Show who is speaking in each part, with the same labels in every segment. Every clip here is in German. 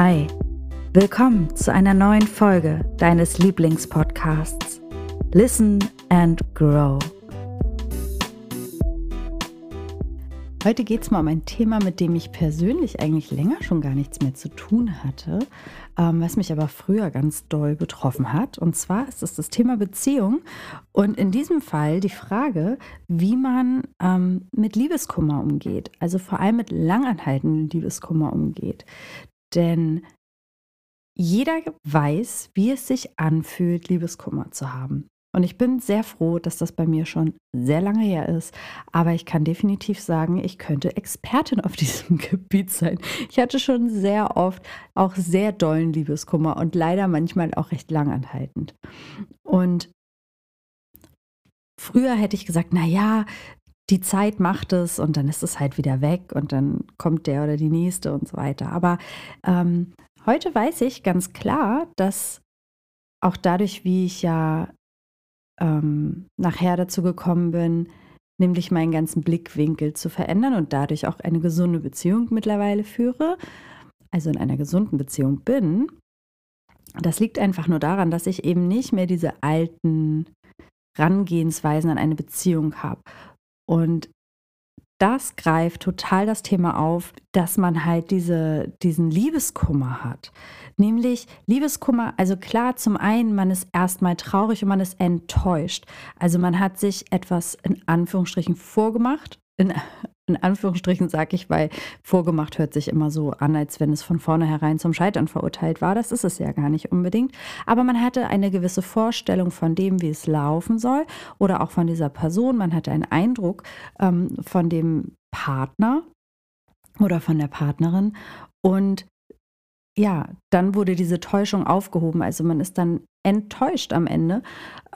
Speaker 1: Hi, willkommen zu einer neuen Folge deines Lieblingspodcasts Listen and Grow. Heute geht es mal um ein Thema, mit dem ich persönlich eigentlich länger schon gar nichts mehr zu tun hatte, ähm, was mich aber früher ganz doll betroffen hat. Und zwar ist es das Thema Beziehung und in diesem Fall die Frage, wie man ähm, mit Liebeskummer umgeht, also vor allem mit langanhaltendem Liebeskummer umgeht. Denn jeder weiß, wie es sich anfühlt, Liebeskummer zu haben. Und ich bin sehr froh, dass das bei mir schon sehr lange her ist. Aber ich kann definitiv sagen, ich könnte Expertin auf diesem Gebiet sein. Ich hatte schon sehr oft auch sehr dollen Liebeskummer und leider manchmal auch recht langanhaltend. Und früher hätte ich gesagt, na ja, die Zeit macht es und dann ist es halt wieder weg und dann kommt der oder die nächste und so weiter. Aber ähm, heute weiß ich ganz klar, dass auch dadurch, wie ich ja ähm, nachher dazu gekommen bin, nämlich meinen ganzen Blickwinkel zu verändern und dadurch auch eine gesunde Beziehung mittlerweile führe, also in einer gesunden Beziehung bin. Das liegt einfach nur daran, dass ich eben nicht mehr diese alten Rangehensweisen an eine Beziehung habe. Und das greift total das Thema auf, dass man halt diese, diesen Liebeskummer hat. Nämlich Liebeskummer, also klar, zum einen, man ist erstmal traurig und man ist enttäuscht. Also man hat sich etwas in Anführungsstrichen vorgemacht, in in Anführungsstrichen sage ich, weil vorgemacht hört sich immer so an, als wenn es von vornherein zum Scheitern verurteilt war. Das ist es ja gar nicht unbedingt. Aber man hatte eine gewisse Vorstellung von dem, wie es laufen soll oder auch von dieser Person. Man hatte einen Eindruck ähm, von dem Partner oder von der Partnerin. Und ja, dann wurde diese Täuschung aufgehoben. Also man ist dann enttäuscht am Ende.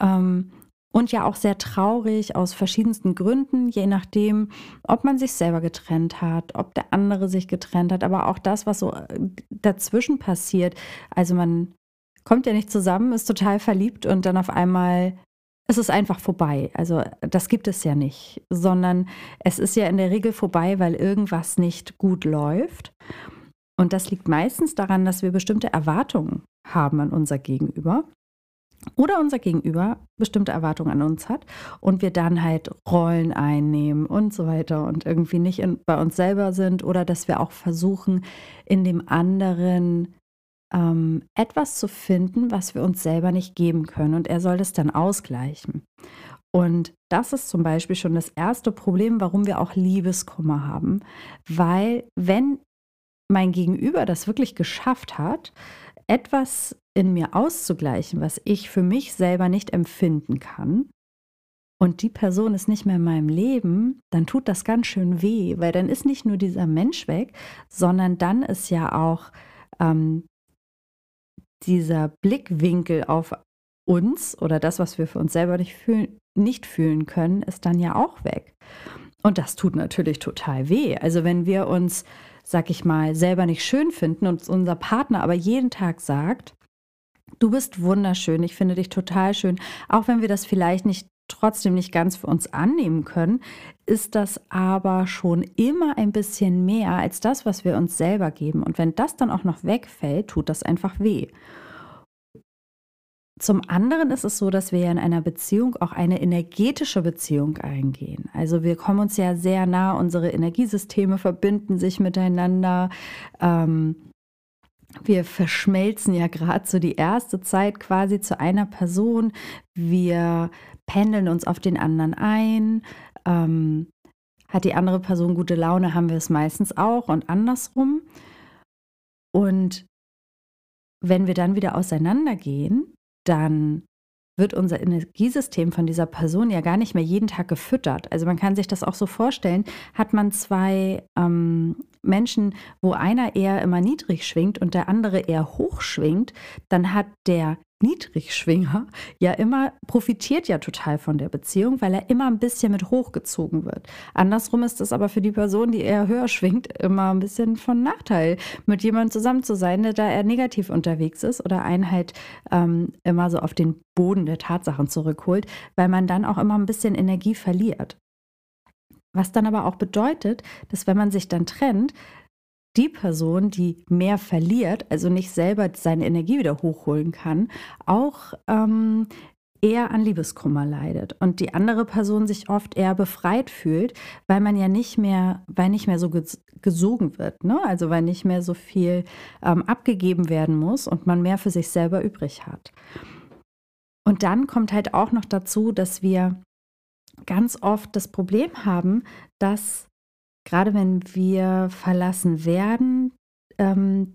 Speaker 1: Ähm, und ja auch sehr traurig aus verschiedensten Gründen, je nachdem, ob man sich selber getrennt hat, ob der andere sich getrennt hat, aber auch das, was so äh, dazwischen passiert. Also man kommt ja nicht zusammen, ist total verliebt und dann auf einmal ist es einfach vorbei. Also das gibt es ja nicht, sondern es ist ja in der Regel vorbei, weil irgendwas nicht gut läuft. Und das liegt meistens daran, dass wir bestimmte Erwartungen haben an unser Gegenüber oder unser Gegenüber bestimmte Erwartungen an uns hat und wir dann halt Rollen einnehmen und so weiter und irgendwie nicht in, bei uns selber sind oder dass wir auch versuchen, in dem anderen ähm, etwas zu finden, was wir uns selber nicht geben können und er soll das dann ausgleichen. Und das ist zum Beispiel schon das erste Problem, warum wir auch Liebeskummer haben, weil wenn mein Gegenüber das wirklich geschafft hat, etwas in mir auszugleichen, was ich für mich selber nicht empfinden kann, und die Person ist nicht mehr in meinem Leben, dann tut das ganz schön weh, weil dann ist nicht nur dieser Mensch weg, sondern dann ist ja auch ähm, dieser Blickwinkel auf uns oder das, was wir für uns selber nicht fühlen, nicht fühlen können, ist dann ja auch weg. Und das tut natürlich total weh. Also wenn wir uns, sag ich mal, selber nicht schön finden und unser Partner aber jeden Tag sagt, du bist wunderschön, ich finde dich total schön, auch wenn wir das vielleicht nicht trotzdem nicht ganz für uns annehmen können, ist das aber schon immer ein bisschen mehr als das, was wir uns selber geben. Und wenn das dann auch noch wegfällt, tut das einfach weh. Zum anderen ist es so, dass wir in einer Beziehung auch eine energetische Beziehung eingehen. Also wir kommen uns ja sehr nah, unsere Energiesysteme verbinden sich miteinander. Ähm, wir verschmelzen ja gerade so die erste Zeit quasi zu einer Person. Wir pendeln uns auf den anderen ein. Ähm, hat die andere Person gute Laune, haben wir es meistens auch und andersrum. Und wenn wir dann wieder auseinandergehen, dann wird unser Energiesystem von dieser Person ja gar nicht mehr jeden Tag gefüttert. Also man kann sich das auch so vorstellen, hat man zwei ähm, Menschen, wo einer eher immer niedrig schwingt und der andere eher hoch schwingt, dann hat der Niedrigschwinger ja immer profitiert ja total von der Beziehung, weil er immer ein bisschen mit hochgezogen wird. Andersrum ist es aber für die Person, die eher höher schwingt, immer ein bisschen von Nachteil, mit jemandem zusammen zu sein, der da eher negativ unterwegs ist oder einen halt ähm, immer so auf den Boden der Tatsachen zurückholt, weil man dann auch immer ein bisschen Energie verliert. Was dann aber auch bedeutet, dass wenn man sich dann trennt, die Person, die mehr verliert, also nicht selber seine Energie wieder hochholen kann, auch ähm, eher an Liebeskummer leidet und die andere Person sich oft eher befreit fühlt, weil man ja nicht mehr, weil nicht mehr so gesogen wird, ne? also weil nicht mehr so viel ähm, abgegeben werden muss und man mehr für sich selber übrig hat. Und dann kommt halt auch noch dazu, dass wir ganz oft das Problem haben, dass gerade wenn wir verlassen werden ähm,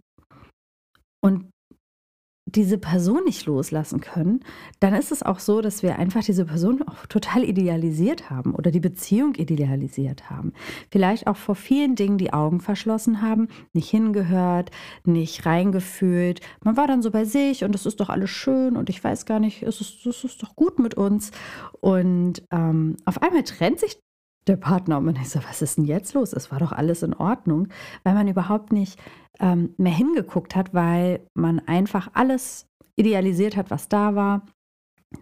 Speaker 1: und diese Person nicht loslassen können, dann ist es auch so, dass wir einfach diese Person auch total idealisiert haben oder die Beziehung idealisiert haben. Vielleicht auch vor vielen Dingen die Augen verschlossen haben, nicht hingehört, nicht reingefühlt. Man war dann so bei sich und es ist doch alles schön und ich weiß gar nicht, es ist, es ist doch gut mit uns. Und ähm, auf einmal trennt sich der Partner. Und man ist so, was ist denn jetzt los? Es war doch alles in Ordnung, weil man überhaupt nicht ähm, mehr hingeguckt hat, weil man einfach alles idealisiert hat, was da war,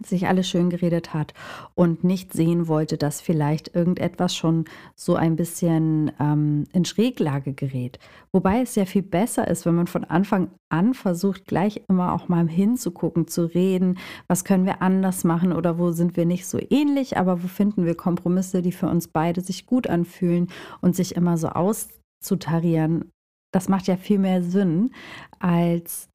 Speaker 1: sich alles schön geredet hat und nicht sehen wollte, dass vielleicht irgendetwas schon so ein bisschen ähm, in Schräglage gerät. Wobei es ja viel besser ist, wenn man von Anfang an versucht, gleich immer auch mal hinzugucken, zu reden, was können wir anders machen oder wo sind wir nicht so ähnlich, aber wo finden wir Kompromisse, die für uns beide sich gut anfühlen und sich immer so auszutarieren das macht ja viel mehr Sinn, als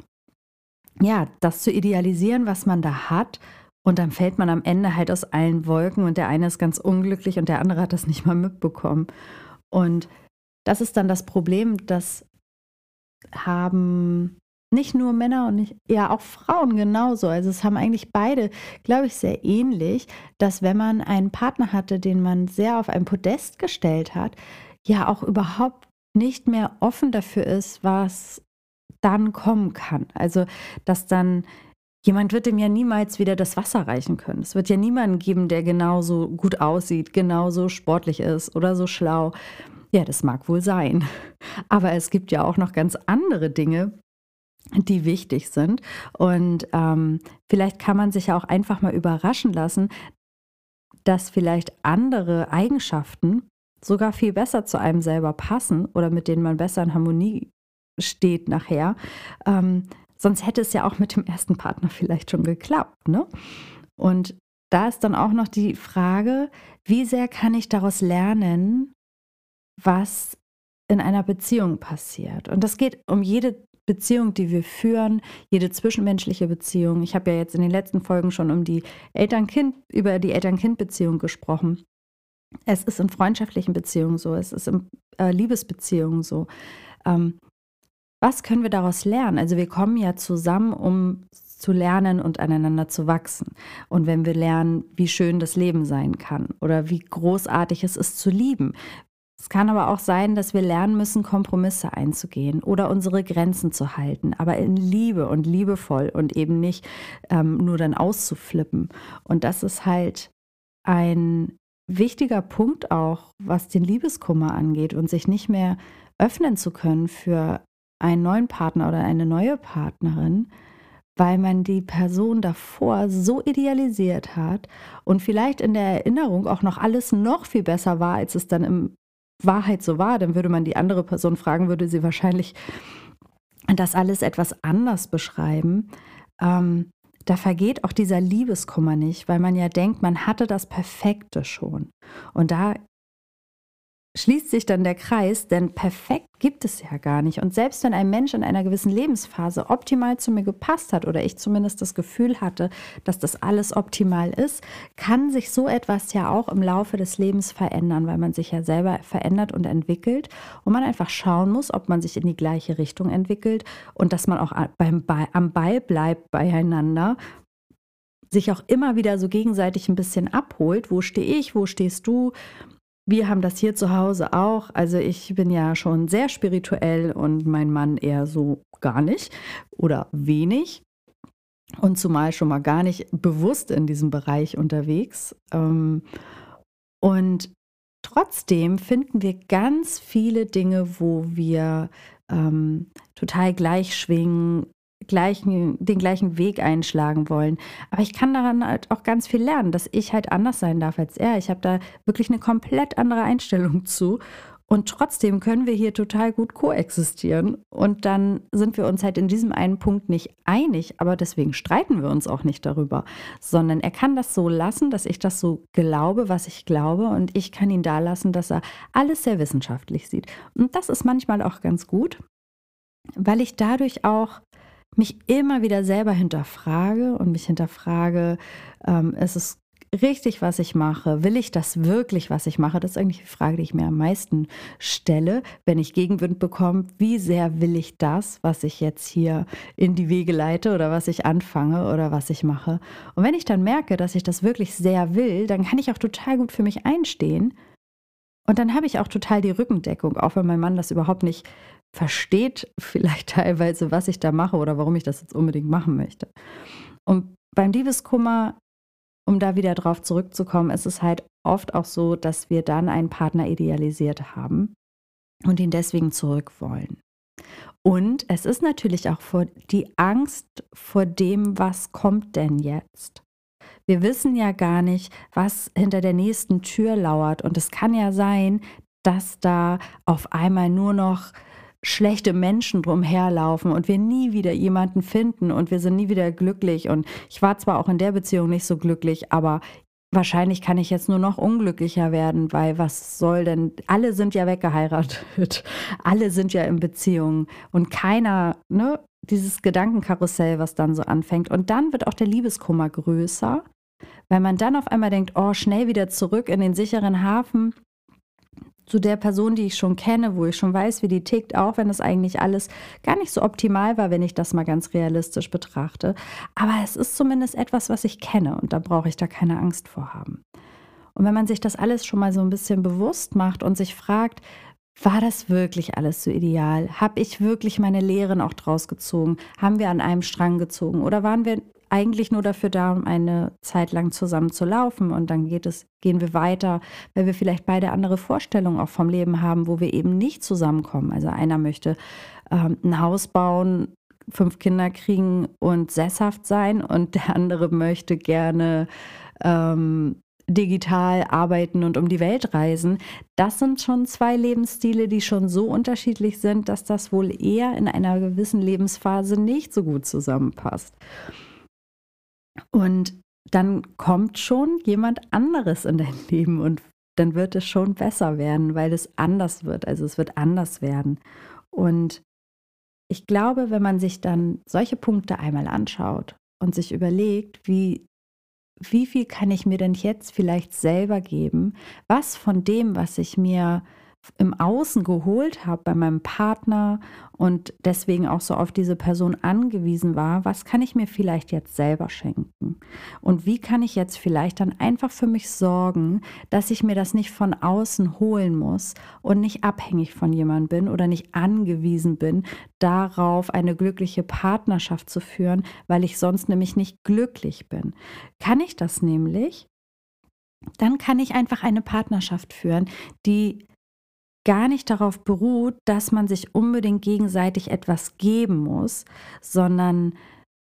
Speaker 1: ja, das zu idealisieren, was man da hat. Und dann fällt man am Ende halt aus allen Wolken und der eine ist ganz unglücklich und der andere hat das nicht mal mitbekommen. Und das ist dann das Problem, das haben nicht nur Männer und nicht, ja auch Frauen genauso. Also es haben eigentlich beide, glaube ich, sehr ähnlich, dass wenn man einen Partner hatte, den man sehr auf ein Podest gestellt hat, ja auch überhaupt nicht mehr offen dafür ist, was dann kommen kann. Also, dass dann jemand wird dem ja niemals wieder das Wasser reichen können. Es wird ja niemanden geben, der genauso gut aussieht, genauso sportlich ist oder so schlau. Ja, das mag wohl sein. Aber es gibt ja auch noch ganz andere Dinge, die wichtig sind. Und ähm, vielleicht kann man sich ja auch einfach mal überraschen lassen, dass vielleicht andere Eigenschaften sogar viel besser zu einem selber passen oder mit denen man besser in Harmonie steht nachher. Ähm, sonst hätte es ja auch mit dem ersten Partner vielleicht schon geklappt. Ne? Und da ist dann auch noch die Frage, wie sehr kann ich daraus lernen, was in einer Beziehung passiert. Und das geht um jede Beziehung, die wir führen, jede zwischenmenschliche Beziehung. Ich habe ja jetzt in den letzten Folgen schon um die Eltern-Kind, über die Eltern-Kind-Beziehung gesprochen. Es ist in freundschaftlichen Beziehungen so, es ist in äh, Liebesbeziehungen so. Ähm, was können wir daraus lernen? Also wir kommen ja zusammen, um zu lernen und aneinander zu wachsen. Und wenn wir lernen, wie schön das Leben sein kann oder wie großartig es ist zu lieben. Es kann aber auch sein, dass wir lernen müssen, Kompromisse einzugehen oder unsere Grenzen zu halten, aber in Liebe und liebevoll und eben nicht ähm, nur dann auszuflippen. Und das ist halt ein wichtiger Punkt auch, was den Liebeskummer angeht und sich nicht mehr öffnen zu können für einen neuen Partner oder eine neue Partnerin, weil man die Person davor so idealisiert hat und vielleicht in der Erinnerung auch noch alles noch viel besser war, als es dann in Wahrheit so war, dann würde man die andere Person fragen, würde sie wahrscheinlich das alles etwas anders beschreiben. Ähm, da vergeht auch dieser Liebeskummer nicht, weil man ja denkt, man hatte das Perfekte schon. Und da schließt sich dann der Kreis, denn perfekt gibt es ja gar nicht. Und selbst wenn ein Mensch in einer gewissen Lebensphase optimal zu mir gepasst hat oder ich zumindest das Gefühl hatte, dass das alles optimal ist, kann sich so etwas ja auch im Laufe des Lebens verändern, weil man sich ja selber verändert und entwickelt und man einfach schauen muss, ob man sich in die gleiche Richtung entwickelt und dass man auch beim, am Ball bleibt beieinander sich auch immer wieder so gegenseitig ein bisschen abholt. Wo stehe ich? Wo stehst du? Wir haben das hier zu Hause auch. Also ich bin ja schon sehr spirituell und mein Mann eher so gar nicht oder wenig. Und zumal schon mal gar nicht bewusst in diesem Bereich unterwegs. Ähm, und trotzdem finden wir ganz viele Dinge, wo wir ähm, total gleich schwingen, gleichen, den gleichen Weg einschlagen wollen. Aber ich kann daran halt auch ganz viel lernen, dass ich halt anders sein darf als er. Ich habe da wirklich eine komplett andere Einstellung zu. Und trotzdem können wir hier total gut koexistieren. Und dann sind wir uns halt in diesem einen Punkt nicht einig, aber deswegen streiten wir uns auch nicht darüber, sondern er kann das so lassen, dass ich das so glaube, was ich glaube, und ich kann ihn da lassen, dass er alles sehr wissenschaftlich sieht. Und das ist manchmal auch ganz gut, weil ich dadurch auch mich immer wieder selber hinterfrage und mich hinterfrage, ähm, ist es richtig, was ich mache? Will ich das wirklich, was ich mache? Das ist eigentlich die Frage, die ich mir am meisten stelle, wenn ich Gegenwind bekomme. Wie sehr will ich das, was ich jetzt hier in die Wege leite oder was ich anfange oder was ich mache? Und wenn ich dann merke, dass ich das wirklich sehr will, dann kann ich auch total gut für mich einstehen. Und dann habe ich auch total die Rückendeckung, auch wenn mein Mann das überhaupt nicht versteht, vielleicht teilweise, was ich da mache oder warum ich das jetzt unbedingt machen möchte. Und beim Liebeskummer um da wieder drauf zurückzukommen, ist es halt oft auch so, dass wir dann einen Partner idealisiert haben und ihn deswegen zurück wollen. Und es ist natürlich auch vor die Angst vor dem, was kommt denn jetzt. Wir wissen ja gar nicht, was hinter der nächsten Tür lauert. Und es kann ja sein, dass da auf einmal nur noch schlechte Menschen drumherlaufen und wir nie wieder jemanden finden und wir sind nie wieder glücklich. Und ich war zwar auch in der Beziehung nicht so glücklich, aber wahrscheinlich kann ich jetzt nur noch unglücklicher werden, weil was soll denn, alle sind ja weggeheiratet, alle sind ja in Beziehungen und keiner, ne, dieses Gedankenkarussell, was dann so anfängt. Und dann wird auch der Liebeskummer größer, weil man dann auf einmal denkt, oh, schnell wieder zurück in den sicheren Hafen zu der Person, die ich schon kenne, wo ich schon weiß, wie die tickt, auch wenn das eigentlich alles gar nicht so optimal war, wenn ich das mal ganz realistisch betrachte. Aber es ist zumindest etwas, was ich kenne und da brauche ich da keine Angst vor haben. Und wenn man sich das alles schon mal so ein bisschen bewusst macht und sich fragt, war das wirklich alles so ideal? Habe ich wirklich meine Lehren auch draus gezogen? Haben wir an einem Strang gezogen? Oder waren wir eigentlich nur dafür da, um eine Zeit lang zusammen zu laufen und dann geht es, gehen wir weiter, weil wir vielleicht beide andere Vorstellungen auch vom Leben haben, wo wir eben nicht zusammenkommen. Also einer möchte ähm, ein Haus bauen, fünf Kinder kriegen und sesshaft sein und der andere möchte gerne ähm, digital arbeiten und um die Welt reisen. Das sind schon zwei Lebensstile, die schon so unterschiedlich sind, dass das wohl eher in einer gewissen Lebensphase nicht so gut zusammenpasst. Und dann kommt schon jemand anderes in dein Leben und dann wird es schon besser werden, weil es anders wird. Also es wird anders werden. Und ich glaube, wenn man sich dann solche Punkte einmal anschaut und sich überlegt, wie, wie viel kann ich mir denn jetzt vielleicht selber geben, was von dem, was ich mir im Außen geholt habe bei meinem Partner und deswegen auch so auf diese Person angewiesen war, was kann ich mir vielleicht jetzt selber schenken? Und wie kann ich jetzt vielleicht dann einfach für mich sorgen, dass ich mir das nicht von außen holen muss und nicht abhängig von jemandem bin oder nicht angewiesen bin, darauf eine glückliche Partnerschaft zu führen, weil ich sonst nämlich nicht glücklich bin. Kann ich das nämlich? Dann kann ich einfach eine Partnerschaft führen, die gar nicht darauf beruht, dass man sich unbedingt gegenseitig etwas geben muss, sondern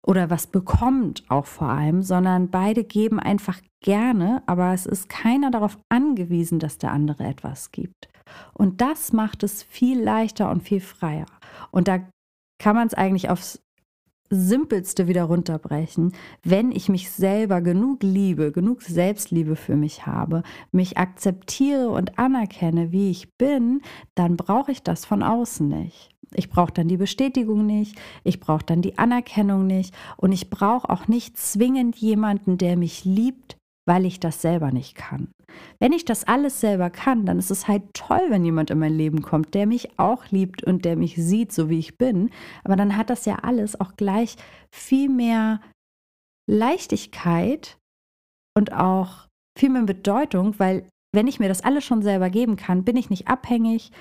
Speaker 1: oder was bekommt auch vor allem, sondern beide geben einfach gerne, aber es ist keiner darauf angewiesen, dass der andere etwas gibt. Und das macht es viel leichter und viel freier. Und da kann man es eigentlich aufs Simpelste wieder runterbrechen, wenn ich mich selber genug liebe, genug Selbstliebe für mich habe, mich akzeptiere und anerkenne, wie ich bin, dann brauche ich das von außen nicht. Ich brauche dann die Bestätigung nicht, ich brauche dann die Anerkennung nicht und ich brauche auch nicht zwingend jemanden, der mich liebt, weil ich das selber nicht kann. Wenn ich das alles selber kann, dann ist es halt toll, wenn jemand in mein Leben kommt, der mich auch liebt und der mich sieht, so wie ich bin. Aber dann hat das ja alles auch gleich viel mehr Leichtigkeit und auch viel mehr Bedeutung, weil wenn ich mir das alles schon selber geben kann, bin ich nicht abhängig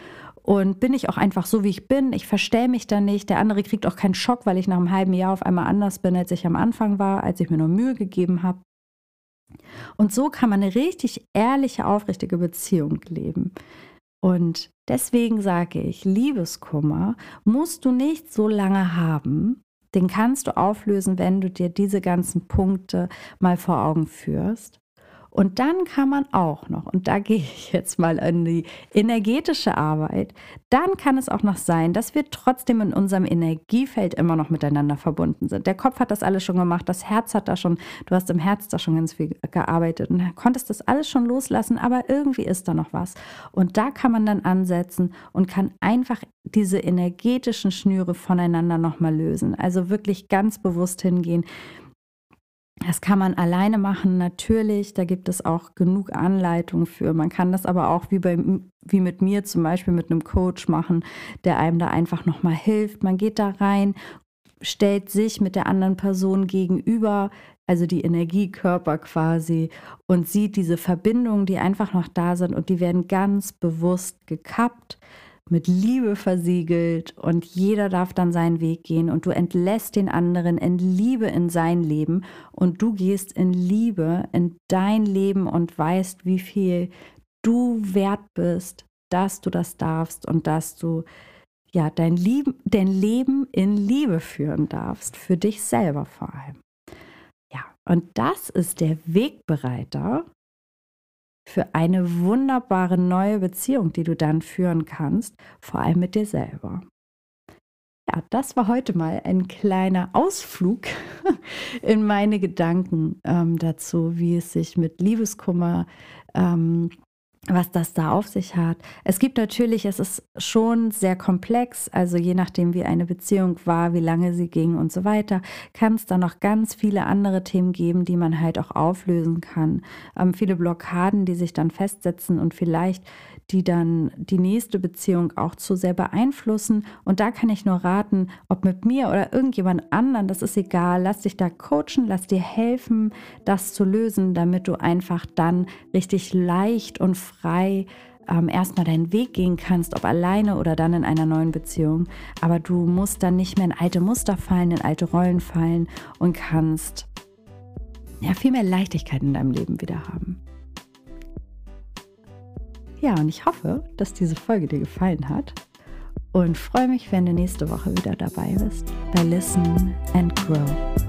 Speaker 1: und bin ich auch einfach so, wie ich bin. Ich verstelle mich da nicht. Der andere kriegt auch keinen Schock, weil ich nach einem halben Jahr auf einmal anders bin, als ich am Anfang war, als ich mir nur Mühe gegeben habe. Und so kann man eine richtig ehrliche, aufrichtige Beziehung leben. Und deswegen sage ich, Liebeskummer musst du nicht so lange haben. Den kannst du auflösen, wenn du dir diese ganzen Punkte mal vor Augen führst. Und dann kann man auch noch, und da gehe ich jetzt mal in die energetische Arbeit, dann kann es auch noch sein, dass wir trotzdem in unserem Energiefeld immer noch miteinander verbunden sind. Der Kopf hat das alles schon gemacht, das Herz hat da schon, du hast im Herz da schon ganz viel gearbeitet und konntest das alles schon loslassen, aber irgendwie ist da noch was. Und da kann man dann ansetzen und kann einfach diese energetischen Schnüre voneinander nochmal lösen. Also wirklich ganz bewusst hingehen. Das kann man alleine machen, natürlich. Da gibt es auch genug Anleitungen für. Man kann das aber auch wie, bei, wie mit mir zum Beispiel mit einem Coach machen, der einem da einfach nochmal hilft. Man geht da rein, stellt sich mit der anderen Person gegenüber, also die Energiekörper quasi, und sieht diese Verbindungen, die einfach noch da sind und die werden ganz bewusst gekappt mit Liebe versiegelt und jeder darf dann seinen Weg gehen und du entlässt den anderen in Liebe in sein Leben und du gehst in Liebe in dein Leben und weißt, wie viel du wert bist, dass du das darfst und dass du ja dein, Lieb dein Leben in Liebe führen darfst, für dich selber vor allem. Ja, und das ist der Wegbereiter für eine wunderbare neue Beziehung, die du dann führen kannst, vor allem mit dir selber. Ja, das war heute mal ein kleiner Ausflug in meine Gedanken ähm, dazu, wie es sich mit Liebeskummer ähm, was das da auf sich hat. Es gibt natürlich, es ist schon sehr komplex, also je nachdem, wie eine Beziehung war, wie lange sie ging und so weiter, kann es da noch ganz viele andere Themen geben, die man halt auch auflösen kann. Ähm, viele Blockaden, die sich dann festsetzen und vielleicht die dann die nächste Beziehung auch zu sehr beeinflussen. Und da kann ich nur raten, ob mit mir oder irgendjemand anderen, das ist egal, lass dich da coachen, lass dir helfen, das zu lösen, damit du einfach dann richtig leicht und frei ähm, erstmal deinen Weg gehen kannst, ob alleine oder dann in einer neuen Beziehung. Aber du musst dann nicht mehr in alte Muster fallen, in alte Rollen fallen und kannst ja viel mehr Leichtigkeit in deinem Leben wieder haben. Ja, und ich hoffe, dass diese Folge dir gefallen hat und freue mich, wenn du nächste Woche wieder dabei bist bei Listen and Grow.